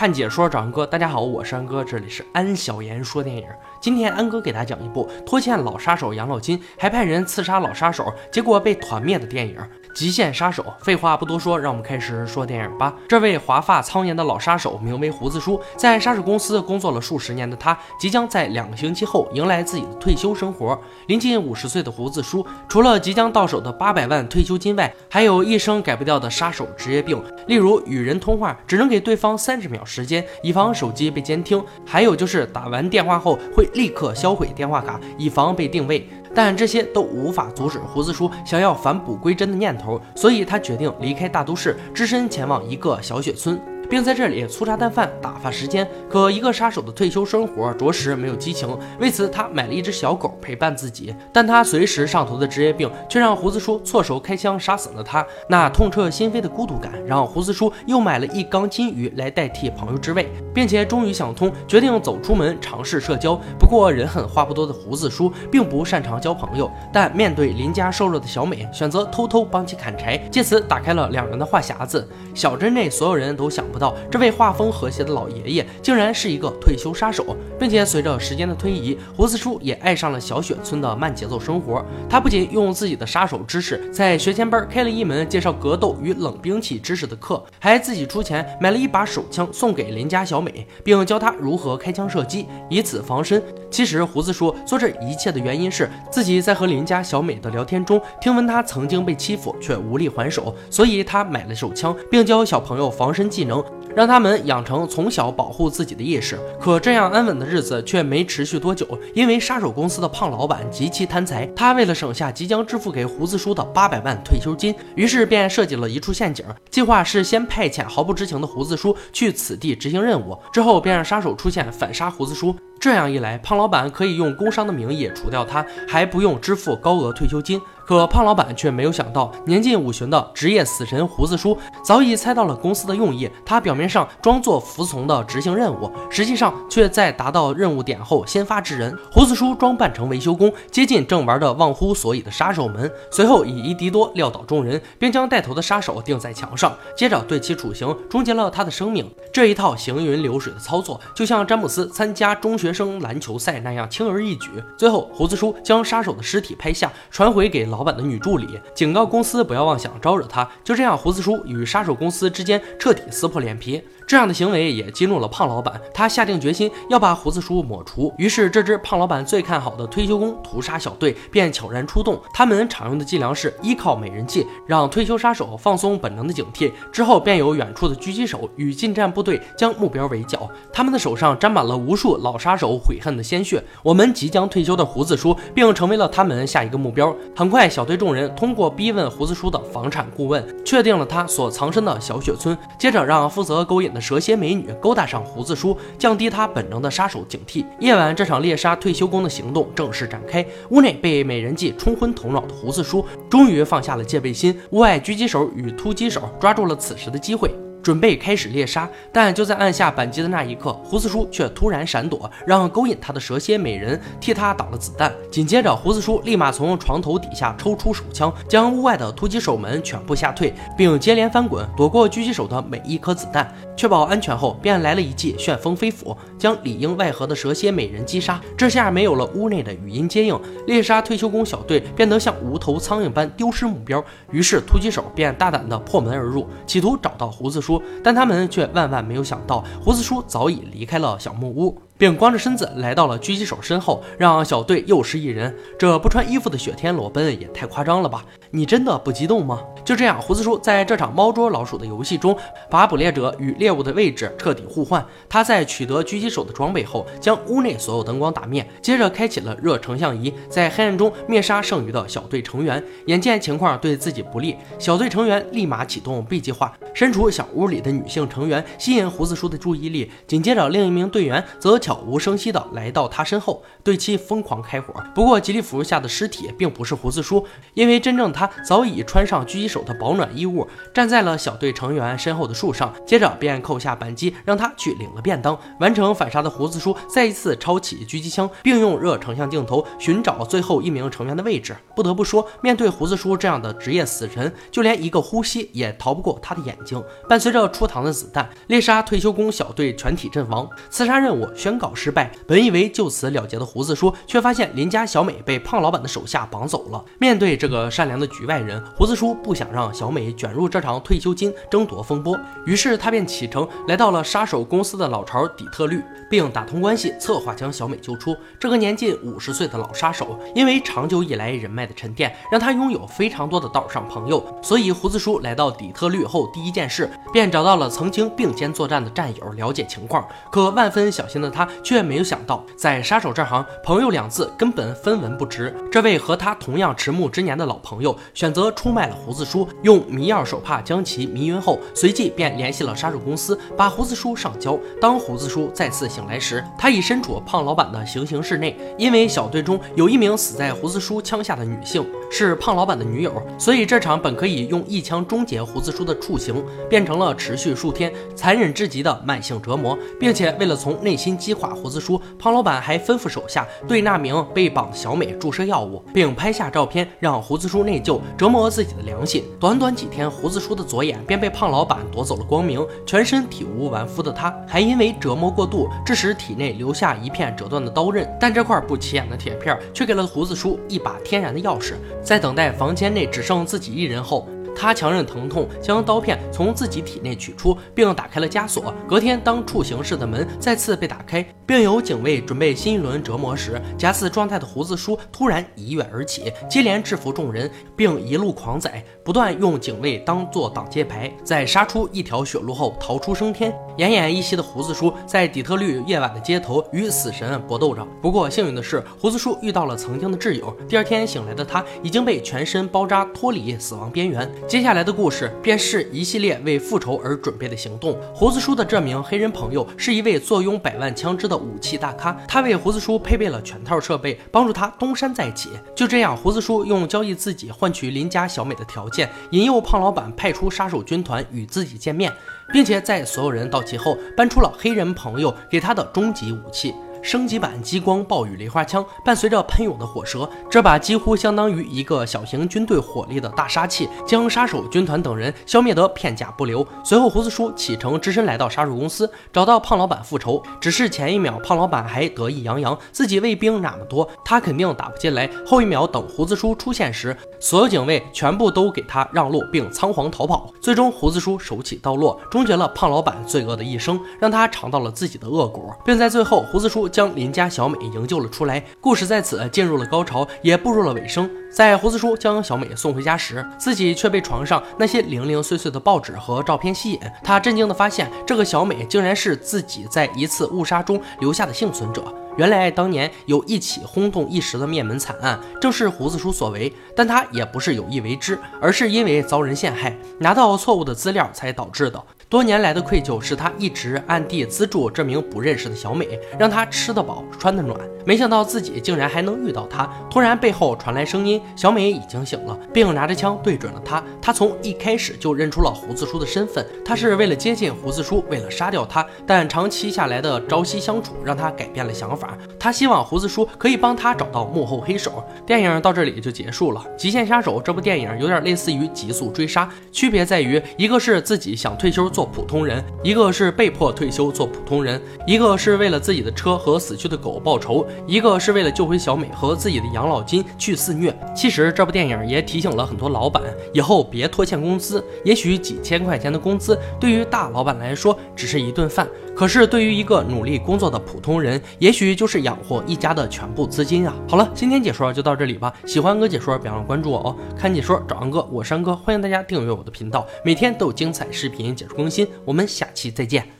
看解说找安哥，大家好，我是安哥，这里是安小言说电影。今天安哥给大家讲一部拖欠老杀手养老金，还派人刺杀老杀手，结果被团灭的电影《极限杀手》。废话不多说，让我们开始说电影吧。这位华发苍颜的老杀手名为胡子叔，在杀手公司工作了数十年的他，即将在两个星期后迎来自己的退休生活。临近五十岁的胡子叔，除了即将到手的八百万退休金外，还有一生改不掉的杀手职业病，例如与人通话只能给对方三十秒时间，以防手机被监听；还有就是打完电话后会立刻销毁电话卡，以防被定位。但这些都无法阻止胡子叔想要返璞归真的念头，所以他决定离开大都市，只身前往一个小雪村。并在这里粗茶淡饭打发时间。可一个杀手的退休生活着实没有激情，为此他买了一只小狗陪伴自己。但他随时上头的职业病却让胡子叔错手开枪杀死了他。那痛彻心扉的孤独感让胡子叔又买了一缸金鱼来代替朋友之位，并且终于想通，决定走出门尝试社交。不过人狠话不多的胡子叔并不擅长交朋友，但面对邻家瘦弱的小美，选择偷偷帮其砍柴，借此打开了两人的话匣子。小镇内所有人都想不。到这位画风和谐的老爷爷，竟然是一个退休杀手，并且随着时间的推移，胡子叔也爱上了小雪村的慢节奏生活。他不仅用自己的杀手知识在学前班开了一门介绍格斗与冷兵器知识的课，还自己出钱买了一把手枪送给邻家小美，并教她如何开枪射击，以此防身。其实胡子叔做这一切的原因是自己在和邻家小美的聊天中听闻她曾经被欺负却无力还手，所以他买了手枪，并教小朋友防身技能。让他们养成从小保护自己的意识。可这样安稳的日子却没持续多久，因为杀手公司的胖老板极其贪财，他为了省下即将支付给胡子叔的八百万退休金，于是便设计了一处陷阱。计划是先派遣毫不知情的胡子叔去此地执行任务，之后便让杀手出现反杀胡子叔。这样一来，胖老板可以用工伤的名义除掉他，还不用支付高额退休金。可胖老板却没有想到，年近五旬的职业死神胡子叔早已猜到了公司的用意。他表面上装作服从的执行任务，实际上却在达到任务点后先发制人。胡子叔装扮成维修工，接近正玩的忘乎所以的杀手们，随后以一敌多撂倒众人，并将带头的杀手钉在墙上，接着对其处刑，终结了他的生命。这一套行云流水的操作，就像詹姆斯参加中学。学生篮球赛那样轻而易举。最后，胡子叔将杀手的尸体拍下，传回给老板的女助理，警告公司不要妄想招惹他。就这样，胡子叔与杀手公司之间彻底撕破脸皮。这样的行为也激怒了胖老板，他下定决心要把胡子叔抹除。于是，这支胖老板最看好的退休工屠杀小队便悄然出动。他们常用的伎俩是依靠美人计，让退休杀手放松本能的警惕，之后便有远处的狙击手与近战部队将目标围剿。他们的手上沾满了无数老杀手悔恨的鲜血。我们即将退休的胡子叔，并成为了他们下一个目标。很快，小队众人通过逼问胡子叔的房产顾问，确定了他所藏身的小雪村。接着，让负责勾引的。蛇蝎美女勾搭上胡子叔，降低他本能的杀手警惕。夜晚，这场猎杀退休工的行动正式展开。屋内被美人计冲昏头脑的胡子叔，终于放下了戒备心。屋外狙击手与突击手抓住了此时的机会。准备开始猎杀，但就在按下扳机的那一刻，胡子叔却突然闪躲，让勾引他的蛇蝎美人替他挡了子弹。紧接着，胡子叔立马从床头底下抽出手枪，将屋外的突击手们全部吓退，并接连翻滚躲过狙击手的每一颗子弹，确保安全后，便来了一记旋风飞斧，将里应外合的蛇蝎美人击杀。这下没有了屋内的语音接应，猎杀退休工小队变得像无头苍蝇般丢失目标。于是突击手便大胆地破门而入，企图找到胡子叔。但他们却万万没有想到，胡子叔早已离开了小木屋。并光着身子来到了狙击手身后，让小队又失一人。这不穿衣服的雪天裸奔也太夸张了吧？你真的不激动吗？就这样，胡子叔在这场猫捉老鼠的游戏中，把捕猎者与猎物的位置彻底互换。他在取得狙击手的装备后，将屋内所有灯光打灭，接着开启了热成像仪，在黑暗中灭杀剩余的小队成员。眼见情况对自己不利，小队成员立马启动 B 计划，身处小屋里的女性成员吸引胡子叔的注意力。紧接着，另一名队员则。悄无声息地来到他身后，对其疯狂开火。不过吉利服下的尸体并不是胡子叔，因为真正他早已穿上狙击手的保暖衣物，站在了小队成员身后的树上，接着便扣下扳机，让他去领了便当。完成反杀的胡子叔再一次抄起狙击枪，并用热成像镜头寻找最后一名成员的位置。不得不说，面对胡子叔这样的职业死神，就连一个呼吸也逃不过他的眼睛。伴随着出膛的子弹，猎杀退休工小队全体阵亡，刺杀任务宣告失败。本以为就此了结的胡子叔，却发现邻家小美被胖老板的手下绑走了。面对这个善良的局外人，胡子叔不想让小美卷入这场退休金争夺风波，于是他便启程来到了杀手公司的老巢底特律，并打通关系，策划将小美救出。这个年近五十岁的老杀手，因为长久以来人脉的沉淀，让他拥有非常多的道上朋友。所以胡子叔来到底特律后，第一件事便找到了曾经并肩作战的战友了解情况。可万分小心的他却没有想到，在杀手这行，朋友两字根本分文不值。这位和他同样迟暮之年的老朋友选择出卖了胡子叔，叔用迷药手帕将其迷晕后，随即便联系了杀手公司，把胡子叔上交。当胡子叔再次醒来时，他已身处胖老板的行刑室内。因为小队中有一名死在胡子叔枪下的女性是胖老板的女友，所以这场本可以用一枪终结胡子叔的处刑，变成了持续数天、残忍至极的慢性折磨。并且为了从内心击垮胡子叔，胖老板还吩咐手下对那名被绑的小美注射药物，并拍下照片让胡子叔内疚，折磨自己的良心。短短几天，胡子叔的左眼便被胖老板夺走了光明，全身体无完肤的他，还因为折磨过度，致使体内留下一片折断的刀刃。但这块不起眼的铁片，却给了胡子叔一把天然的钥匙。在等待房间内只剩自己一人后。他强忍疼痛，将刀片从自己体内取出，并打开了枷锁。隔天，当处刑室的门再次被打开，并有警卫准备新一轮折磨时，假死状态的胡子叔突然一跃而起，接连制服众人，并一路狂宰，不断用警卫当做挡箭牌，在杀出一条血路后逃出升天。奄奄一息的胡子叔在底特律夜晚的街头与死神搏斗着。不过幸运的是，胡子叔遇到了曾经的挚友。第二天醒来的他已经被全身包扎，脱离死亡边缘。接下来的故事便是一系列为复仇而准备的行动。胡子叔的这名黑人朋友是一位坐拥百万枪支的武器大咖，他为胡子叔配备了全套设备，帮助他东山再起。就这样，胡子叔用交易自己换取邻家小美的条件，引诱胖老板派出杀手军团与自己见面，并且在所有人到齐后，搬出了黑人朋友给他的终极武器。升级版激光暴雨雷花枪伴随着喷涌的火舌，这把几乎相当于一个小型军队火力的大杀器，将杀手军团等人消灭得片甲不留。随后，胡子叔启程只身来到杀手公司，找到胖老板复仇。只是前一秒，胖老板还得意洋洋自己卫兵那么多，他肯定打不进来。后一秒，等胡子叔出现时，所有警卫全部都给他让路，并仓皇逃跑。最终，胡子叔手起刀落，终结了胖老板罪恶的一生，让他尝到了自己的恶果，并在最后，胡子叔。将邻家小美营救了出来，故事在此进入了高潮，也步入了尾声。在胡子叔将小美送回家时，自己却被床上那些零零碎碎的报纸和照片吸引。他震惊地发现，这个小美竟然是自己在一次误杀中留下的幸存者。原来当年有一起轰动一时的灭门惨案，正是胡子叔所为。但他也不是有意为之，而是因为遭人陷害，拿到错误的资料才导致的。多年来的愧疚，是他一直暗地资助这名不认识的小美，让她吃得饱、穿得暖。没想到自己竟然还能遇到她。突然背后传来声音，小美已经醒了，并拿着枪对准了他。他从一开始就认出了胡子叔的身份，他是为了接近胡子叔，为了杀掉他。但长期下来的朝夕相处，让他改变了想法。他希望胡子叔可以帮他找到幕后黑手。电影到这里就结束了。《极限杀手》这部电影有点类似于《极速追杀》，区别在于一个是自己想退休做。做普通人，一个是被迫退休做普通人，一个是为了自己的车和死去的狗报仇，一个是为了救回小美和自己的养老金去肆虐。其实这部电影也提醒了很多老板，以后别拖欠工资。也许几千块钱的工资对于大老板来说只是一顿饭，可是对于一个努力工作的普通人，也许就是养活一家的全部资金啊！好了，今天解说就到这里吧。喜欢哥解说，别忘了关注我哦。看解说找安哥，我是安哥，欢迎大家订阅我的频道，每天都有精彩视频解说更。心，我们下期再见。